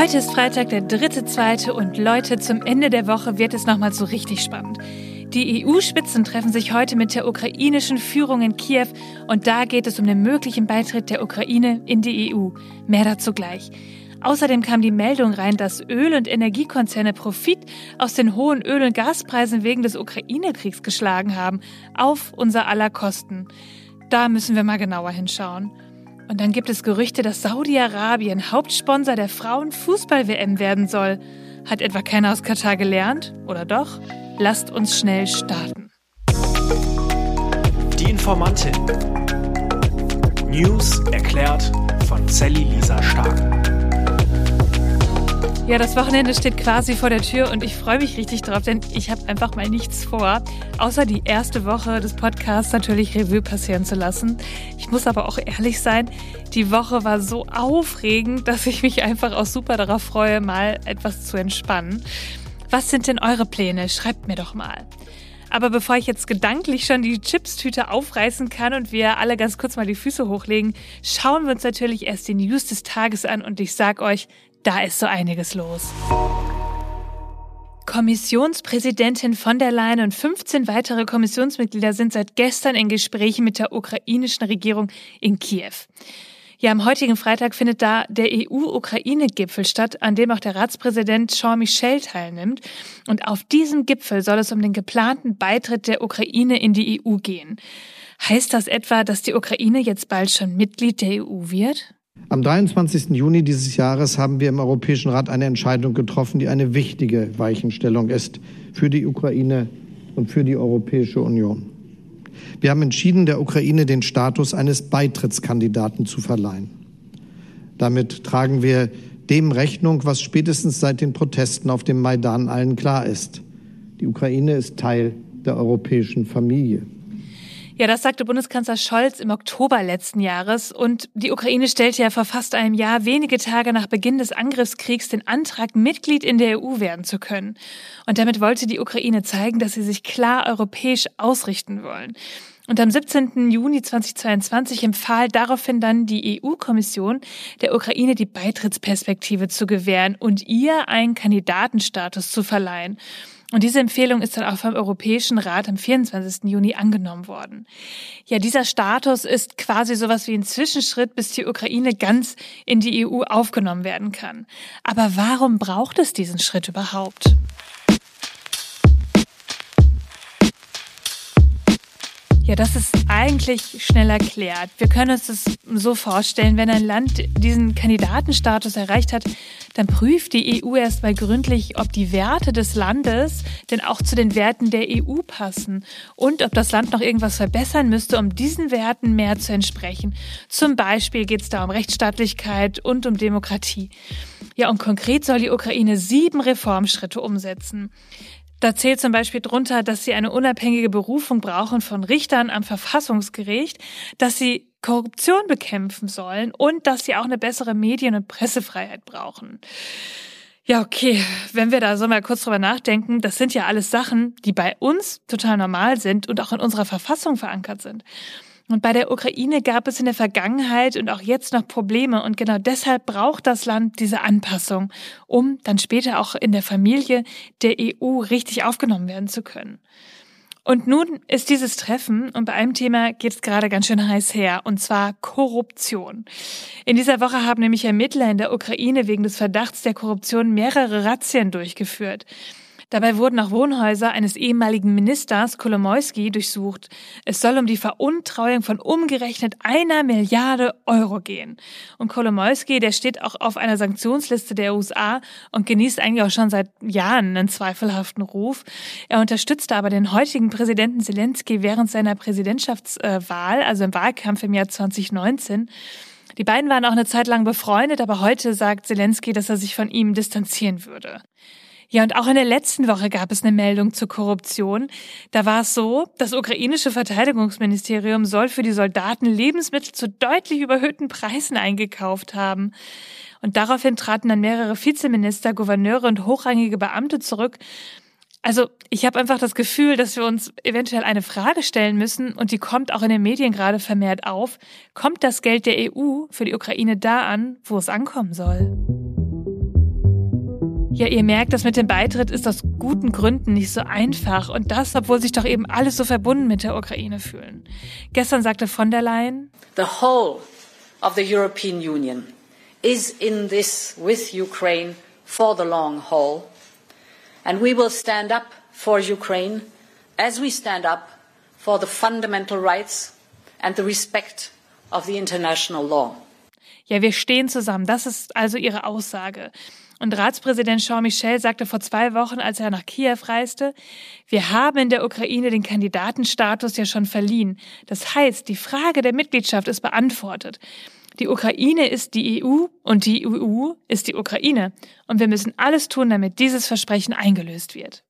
Heute ist Freitag, der dritte, zweite und Leute, zum Ende der Woche wird es nochmal so richtig spannend. Die EU-Spitzen treffen sich heute mit der ukrainischen Führung in Kiew und da geht es um den möglichen Beitritt der Ukraine in die EU. Mehr dazu gleich. Außerdem kam die Meldung rein, dass Öl- und Energiekonzerne Profit aus den hohen Öl- und Gaspreisen wegen des Ukraine-Kriegs geschlagen haben, auf unser aller Kosten. Da müssen wir mal genauer hinschauen. Und dann gibt es Gerüchte, dass Saudi-Arabien Hauptsponsor der Frauenfußball-WM werden soll. Hat etwa keiner aus Katar gelernt? Oder doch? Lasst uns schnell starten. Die Informantin. News erklärt von Sally Lisa Stark. Ja, das Wochenende steht quasi vor der Tür und ich freue mich richtig drauf, denn ich habe einfach mal nichts vor, außer die erste Woche des Podcasts natürlich Revue passieren zu lassen. Ich muss aber auch ehrlich sein, die Woche war so aufregend, dass ich mich einfach auch super darauf freue, mal etwas zu entspannen. Was sind denn eure Pläne? Schreibt mir doch mal. Aber bevor ich jetzt gedanklich schon die Chipstüte aufreißen kann und wir alle ganz kurz mal die Füße hochlegen, schauen wir uns natürlich erst die News des Tages an und ich sag euch, da ist so einiges los. Kommissionspräsidentin von der Leyen und 15 weitere Kommissionsmitglieder sind seit gestern in Gesprächen mit der ukrainischen Regierung in Kiew. Ja, am heutigen Freitag findet da der EU-Ukraine-Gipfel statt, an dem auch der Ratspräsident Jean Michel teilnimmt. Und auf diesem Gipfel soll es um den geplanten Beitritt der Ukraine in die EU gehen. Heißt das etwa, dass die Ukraine jetzt bald schon Mitglied der EU wird? Am 23. Juni dieses Jahres haben wir im Europäischen Rat eine Entscheidung getroffen, die eine wichtige Weichenstellung ist für die Ukraine und für die Europäische Union. Wir haben entschieden, der Ukraine den Status eines Beitrittskandidaten zu verleihen. Damit tragen wir dem Rechnung, was spätestens seit den Protesten auf dem Maidan allen klar ist. Die Ukraine ist Teil der europäischen Familie. Ja, das sagte Bundeskanzler Scholz im Oktober letzten Jahres. Und die Ukraine stellte ja vor fast einem Jahr, wenige Tage nach Beginn des Angriffskriegs, den Antrag, Mitglied in der EU werden zu können. Und damit wollte die Ukraine zeigen, dass sie sich klar europäisch ausrichten wollen. Und am 17. Juni 2022 empfahl daraufhin dann die EU-Kommission der Ukraine die Beitrittsperspektive zu gewähren und ihr einen Kandidatenstatus zu verleihen. Und diese Empfehlung ist dann auch vom Europäischen Rat am 24. Juni angenommen worden. Ja, dieser Status ist quasi sowas wie ein Zwischenschritt, bis die Ukraine ganz in die EU aufgenommen werden kann. Aber warum braucht es diesen Schritt überhaupt? Ja, das ist eigentlich schnell erklärt. Wir können uns das so vorstellen, wenn ein Land diesen Kandidatenstatus erreicht hat, dann prüft die EU erstmal gründlich, ob die Werte des Landes denn auch zu den Werten der EU passen und ob das Land noch irgendwas verbessern müsste, um diesen Werten mehr zu entsprechen. Zum Beispiel geht es da um Rechtsstaatlichkeit und um Demokratie. Ja, und konkret soll die Ukraine sieben Reformschritte umsetzen. Da zählt zum Beispiel drunter, dass sie eine unabhängige Berufung brauchen von Richtern am Verfassungsgericht, dass sie Korruption bekämpfen sollen und dass sie auch eine bessere Medien- und Pressefreiheit brauchen. Ja, okay, wenn wir da so mal kurz drüber nachdenken, das sind ja alles Sachen, die bei uns total normal sind und auch in unserer Verfassung verankert sind. Und bei der Ukraine gab es in der Vergangenheit und auch jetzt noch Probleme. Und genau deshalb braucht das Land diese Anpassung, um dann später auch in der Familie der EU richtig aufgenommen werden zu können. Und nun ist dieses Treffen, und bei einem Thema geht es gerade ganz schön heiß her, und zwar Korruption. In dieser Woche haben nämlich Ermittler in der Ukraine wegen des Verdachts der Korruption mehrere Razzien durchgeführt. Dabei wurden auch Wohnhäuser eines ehemaligen Ministers Kolomoisky durchsucht. Es soll um die Veruntreuung von umgerechnet einer Milliarde Euro gehen. Und Kolomoisky, der steht auch auf einer Sanktionsliste der USA und genießt eigentlich auch schon seit Jahren einen zweifelhaften Ruf. Er unterstützte aber den heutigen Präsidenten Zelensky während seiner Präsidentschaftswahl, also im Wahlkampf im Jahr 2019. Die beiden waren auch eine Zeit lang befreundet, aber heute sagt Zelensky, dass er sich von ihm distanzieren würde. Ja, und auch in der letzten Woche gab es eine Meldung zur Korruption. Da war es so, das ukrainische Verteidigungsministerium soll für die Soldaten Lebensmittel zu deutlich überhöhten Preisen eingekauft haben. Und daraufhin traten dann mehrere Vizeminister, Gouverneure und hochrangige Beamte zurück. Also ich habe einfach das Gefühl, dass wir uns eventuell eine Frage stellen müssen, und die kommt auch in den Medien gerade vermehrt auf. Kommt das Geld der EU für die Ukraine da an, wo es ankommen soll? Ja, ihr merkt, das mit dem Beitritt ist aus guten Gründen nicht so einfach. Und das, obwohl sich doch eben alles so verbunden mit der Ukraine fühlen. Gestern sagte von der Leyen, The whole of the European Union is in this with Ukraine for the long haul. And we will stand up for Ukraine as we stand up for the fundamental rights and the respect of the international law. Ja, wir stehen zusammen. Das ist also ihre Aussage. Und Ratspräsident Jean Michel sagte vor zwei Wochen, als er nach Kiew reiste, wir haben in der Ukraine den Kandidatenstatus ja schon verliehen. Das heißt, die Frage der Mitgliedschaft ist beantwortet. Die Ukraine ist die EU und die EU ist die Ukraine. Und wir müssen alles tun, damit dieses Versprechen eingelöst wird.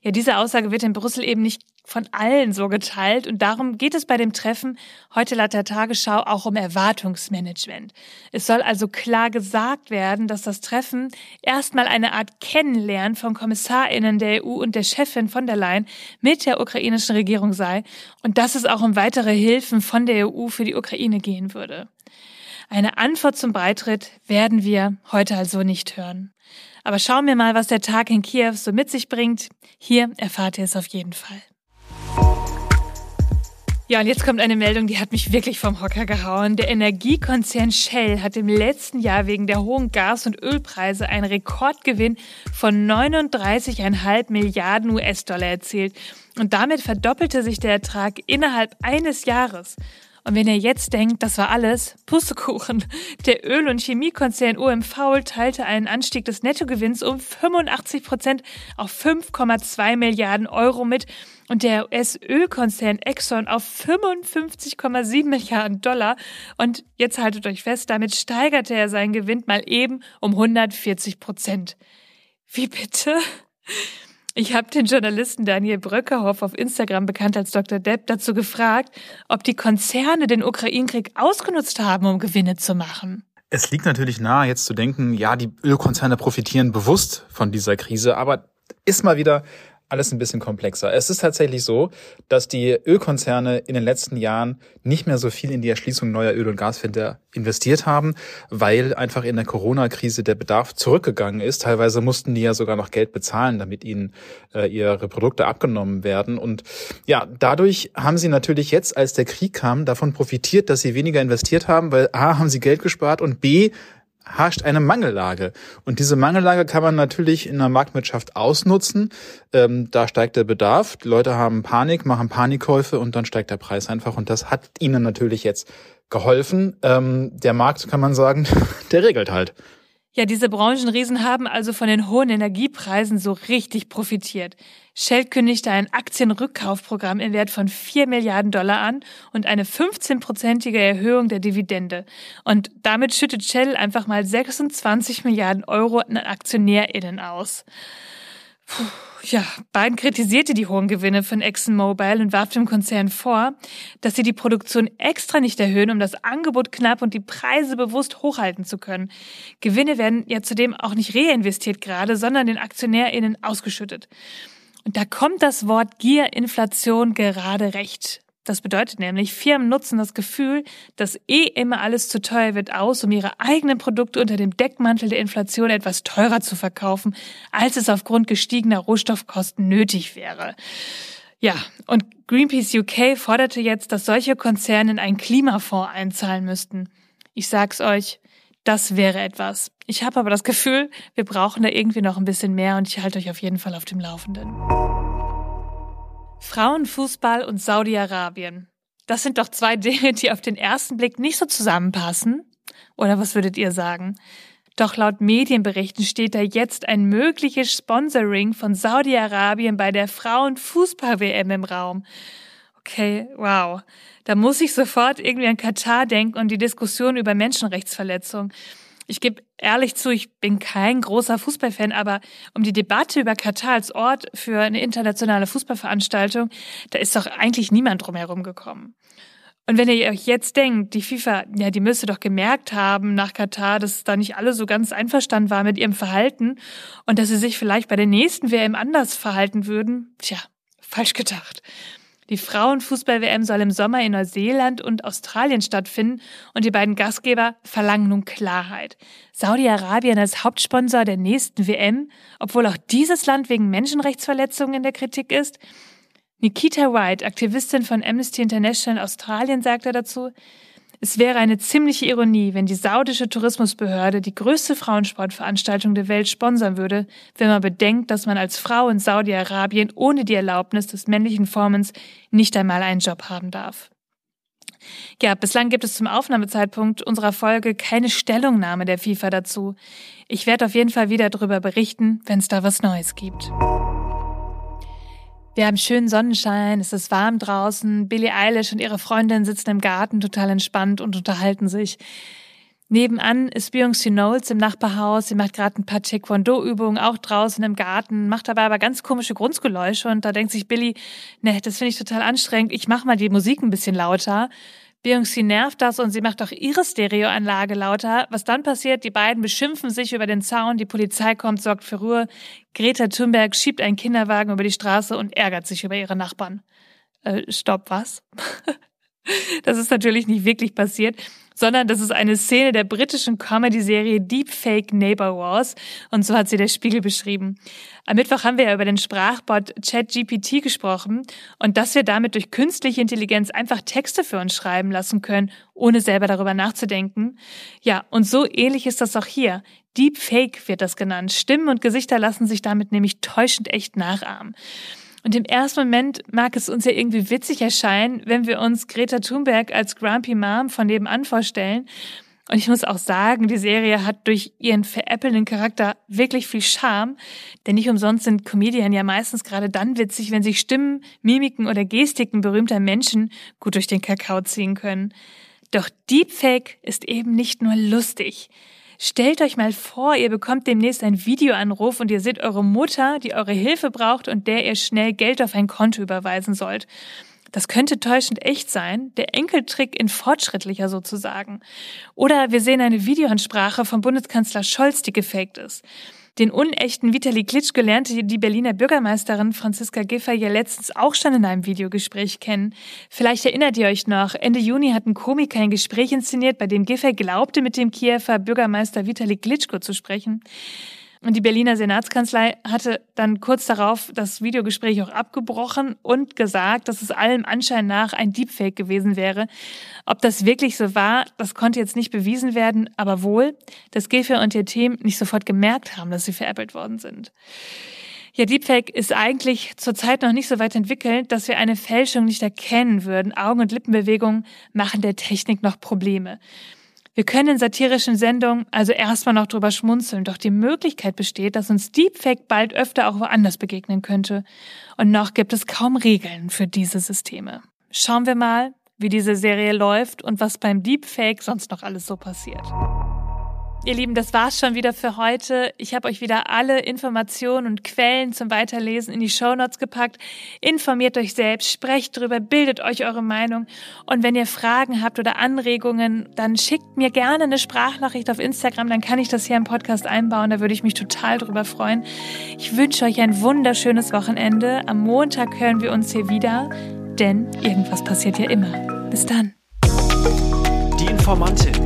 Ja, diese Aussage wird in Brüssel eben nicht von allen so geteilt und darum geht es bei dem Treffen heute laut der Tagesschau auch um Erwartungsmanagement. Es soll also klar gesagt werden, dass das Treffen erstmal eine Art Kennenlernen von Kommissarinnen der EU und der Chefin von der Leyen mit der ukrainischen Regierung sei und dass es auch um weitere Hilfen von der EU für die Ukraine gehen würde. Eine Antwort zum Beitritt werden wir heute also nicht hören. Aber schauen wir mal, was der Tag in Kiew so mit sich bringt. Hier erfahrt ihr es auf jeden Fall. Ja, und jetzt kommt eine Meldung, die hat mich wirklich vom Hocker gehauen. Der Energiekonzern Shell hat im letzten Jahr wegen der hohen Gas- und Ölpreise einen Rekordgewinn von 39,5 Milliarden US-Dollar erzielt. Und damit verdoppelte sich der Ertrag innerhalb eines Jahres. Und wenn ihr jetzt denkt, das war alles, Pustekuchen. Der Öl- und Chemiekonzern OMV teilte einen Anstieg des Nettogewinns um 85 Prozent auf 5,2 Milliarden Euro mit und der US-Ölkonzern Exxon auf 55,7 Milliarden Dollar. Und jetzt haltet euch fest, damit steigerte er seinen Gewinn mal eben um 140 Prozent. Wie bitte? Ich habe den Journalisten Daniel Bröckerhoff auf Instagram, bekannt als Dr. Depp, dazu gefragt, ob die Konzerne den Ukraine-Krieg ausgenutzt haben, um Gewinne zu machen. Es liegt natürlich nahe, jetzt zu denken, ja, die Ölkonzerne profitieren bewusst von dieser Krise, aber ist mal wieder alles ein bisschen komplexer. Es ist tatsächlich so, dass die Ölkonzerne in den letzten Jahren nicht mehr so viel in die Erschließung neuer Öl- und Gasfelder investiert haben, weil einfach in der Corona-Krise der Bedarf zurückgegangen ist. Teilweise mussten die ja sogar noch Geld bezahlen, damit ihnen äh, ihre Produkte abgenommen werden. Und ja, dadurch haben sie natürlich jetzt, als der Krieg kam, davon profitiert, dass sie weniger investiert haben, weil A, haben sie Geld gespart und B, herrscht eine Mangellage. Und diese Mangellage kann man natürlich in der Marktwirtschaft ausnutzen. Ähm, da steigt der Bedarf, die Leute haben Panik, machen Panikkäufe und dann steigt der Preis einfach. Und das hat ihnen natürlich jetzt geholfen. Ähm, der Markt, kann man sagen, der regelt halt. Ja, diese Branchenriesen haben also von den hohen Energiepreisen so richtig profitiert. Shell kündigte ein Aktienrückkaufprogramm im Wert von 4 Milliarden Dollar an und eine 15-prozentige Erhöhung der Dividende. Und damit schüttet Shell einfach mal 26 Milliarden Euro an AktionärInnen aus. Puh. Ja, Biden kritisierte die hohen Gewinne von ExxonMobil und warf dem Konzern vor, dass sie die Produktion extra nicht erhöhen, um das Angebot knapp und die Preise bewusst hochhalten zu können. Gewinne werden ja zudem auch nicht reinvestiert gerade, sondern den AktionärInnen ausgeschüttet. Und da kommt das Wort Gierinflation gerade recht. Das bedeutet nämlich, Firmen nutzen das Gefühl, dass eh immer alles zu teuer wird aus, um ihre eigenen Produkte unter dem Deckmantel der Inflation etwas teurer zu verkaufen, als es aufgrund gestiegener Rohstoffkosten nötig wäre. Ja, und Greenpeace UK forderte jetzt, dass solche Konzerne in einen Klimafonds einzahlen müssten. Ich sag's euch, das wäre etwas. Ich habe aber das Gefühl, wir brauchen da irgendwie noch ein bisschen mehr und ich halte euch auf jeden Fall auf dem Laufenden. Frauenfußball und Saudi-Arabien. Das sind doch zwei Dinge, die auf den ersten Blick nicht so zusammenpassen. Oder was würdet ihr sagen? Doch laut Medienberichten steht da jetzt ein mögliches Sponsoring von Saudi-Arabien bei der Frauenfußball-WM im Raum. Okay, wow. Da muss ich sofort irgendwie an Katar denken und die Diskussion über Menschenrechtsverletzungen. Ich gebe ehrlich zu, ich bin kein großer Fußballfan, aber um die Debatte über Katar als Ort für eine internationale Fußballveranstaltung, da ist doch eigentlich niemand drumherum gekommen. Und wenn ihr euch jetzt denkt, die FIFA, ja, die müsste doch gemerkt haben nach Katar, dass da nicht alle so ganz einverstanden waren mit ihrem Verhalten und dass sie sich vielleicht bei der nächsten WM anders verhalten würden, tja, falsch gedacht. Die Frauenfußball-WM soll im Sommer in Neuseeland und Australien stattfinden und die beiden Gastgeber verlangen nun Klarheit. Saudi-Arabien als Hauptsponsor der nächsten WM, obwohl auch dieses Land wegen Menschenrechtsverletzungen in der Kritik ist? Nikita White, Aktivistin von Amnesty International Australien, sagte dazu, es wäre eine ziemliche Ironie, wenn die saudische Tourismusbehörde die größte Frauensportveranstaltung der Welt sponsern würde, wenn man bedenkt, dass man als Frau in Saudi-Arabien ohne die Erlaubnis des männlichen Formens nicht einmal einen Job haben darf. Ja, bislang gibt es zum Aufnahmezeitpunkt unserer Folge keine Stellungnahme der FIFA dazu. Ich werde auf jeden Fall wieder darüber berichten, wenn es da was Neues gibt. Wir haben schönen Sonnenschein, es ist warm draußen. Billie Eilish und ihre Freundin sitzen im Garten total entspannt und unterhalten sich. Nebenan ist Beyoncé Knowles im Nachbarhaus. Sie macht gerade ein paar Taekwondo-Übungen, auch draußen im Garten, macht dabei aber ganz komische Grundgeräusche. Und da denkt sich Billy, ne, das finde ich total anstrengend. Ich mach mal die Musik ein bisschen lauter. Beyoncé nervt das und sie macht auch ihre Stereoanlage lauter. Was dann passiert, die beiden beschimpfen sich über den Zaun, die Polizei kommt, sorgt für Ruhe. Greta Thunberg schiebt einen Kinderwagen über die Straße und ärgert sich über ihre Nachbarn. Äh, stopp, was? das ist natürlich nicht wirklich passiert sondern das ist eine Szene der britischen Comedy-Serie Deepfake Neighbor Wars und so hat sie der Spiegel beschrieben. Am Mittwoch haben wir ja über den Sprachbot ChatGPT gesprochen und dass wir damit durch künstliche Intelligenz einfach Texte für uns schreiben lassen können, ohne selber darüber nachzudenken. Ja, und so ähnlich ist das auch hier. Deepfake wird das genannt. Stimmen und Gesichter lassen sich damit nämlich täuschend echt nachahmen. Und im ersten Moment mag es uns ja irgendwie witzig erscheinen, wenn wir uns Greta Thunberg als Grumpy Mom von nebenan vorstellen. Und ich muss auch sagen, die Serie hat durch ihren veräppelnden Charakter wirklich viel Charme, denn nicht umsonst sind Comedien ja meistens gerade dann witzig, wenn sich Stimmen, Mimiken oder Gestiken berühmter Menschen gut durch den Kakao ziehen können. Doch Deepfake ist eben nicht nur lustig. Stellt euch mal vor, ihr bekommt demnächst einen Videoanruf und ihr seht eure Mutter, die eure Hilfe braucht und der ihr schnell Geld auf ein Konto überweisen sollt. Das könnte täuschend echt sein, der Enkeltrick in fortschrittlicher sozusagen. Oder wir sehen eine Videoansprache vom Bundeskanzler Scholz, die gefaked ist. Den unechten Vitali Klitschko lernte die Berliner Bürgermeisterin Franziska Giffey ja letztens auch schon in einem Videogespräch kennen. Vielleicht erinnert ihr euch noch, Ende Juni hat ein Komiker ein Gespräch inszeniert, bei dem Giffey glaubte, mit dem Kiewer Bürgermeister Vitali Klitschko zu sprechen. Und die Berliner Senatskanzlei hatte dann kurz darauf das Videogespräch auch abgebrochen und gesagt, dass es allem Anschein nach ein Deepfake gewesen wäre. Ob das wirklich so war, das konnte jetzt nicht bewiesen werden, aber wohl, dass Gefe und ihr Team nicht sofort gemerkt haben, dass sie veräppelt worden sind. Ja, Deepfake ist eigentlich zurzeit noch nicht so weit entwickelt, dass wir eine Fälschung nicht erkennen würden. Augen- und Lippenbewegungen machen der Technik noch Probleme. Wir können in satirischen Sendungen also erstmal noch drüber schmunzeln, doch die Möglichkeit besteht, dass uns Deepfake bald öfter auch woanders begegnen könnte. Und noch gibt es kaum Regeln für diese Systeme. Schauen wir mal, wie diese Serie läuft und was beim Deepfake sonst noch alles so passiert. Ihr Lieben, das war's schon wieder für heute. Ich habe euch wieder alle Informationen und Quellen zum Weiterlesen in die Shownotes gepackt. Informiert euch selbst, sprecht drüber, bildet euch eure Meinung. Und wenn ihr Fragen habt oder Anregungen, dann schickt mir gerne eine Sprachnachricht auf Instagram, dann kann ich das hier im Podcast einbauen. Da würde ich mich total drüber freuen. Ich wünsche euch ein wunderschönes Wochenende. Am Montag hören wir uns hier wieder, denn irgendwas passiert ja immer. Bis dann. Die Informantin.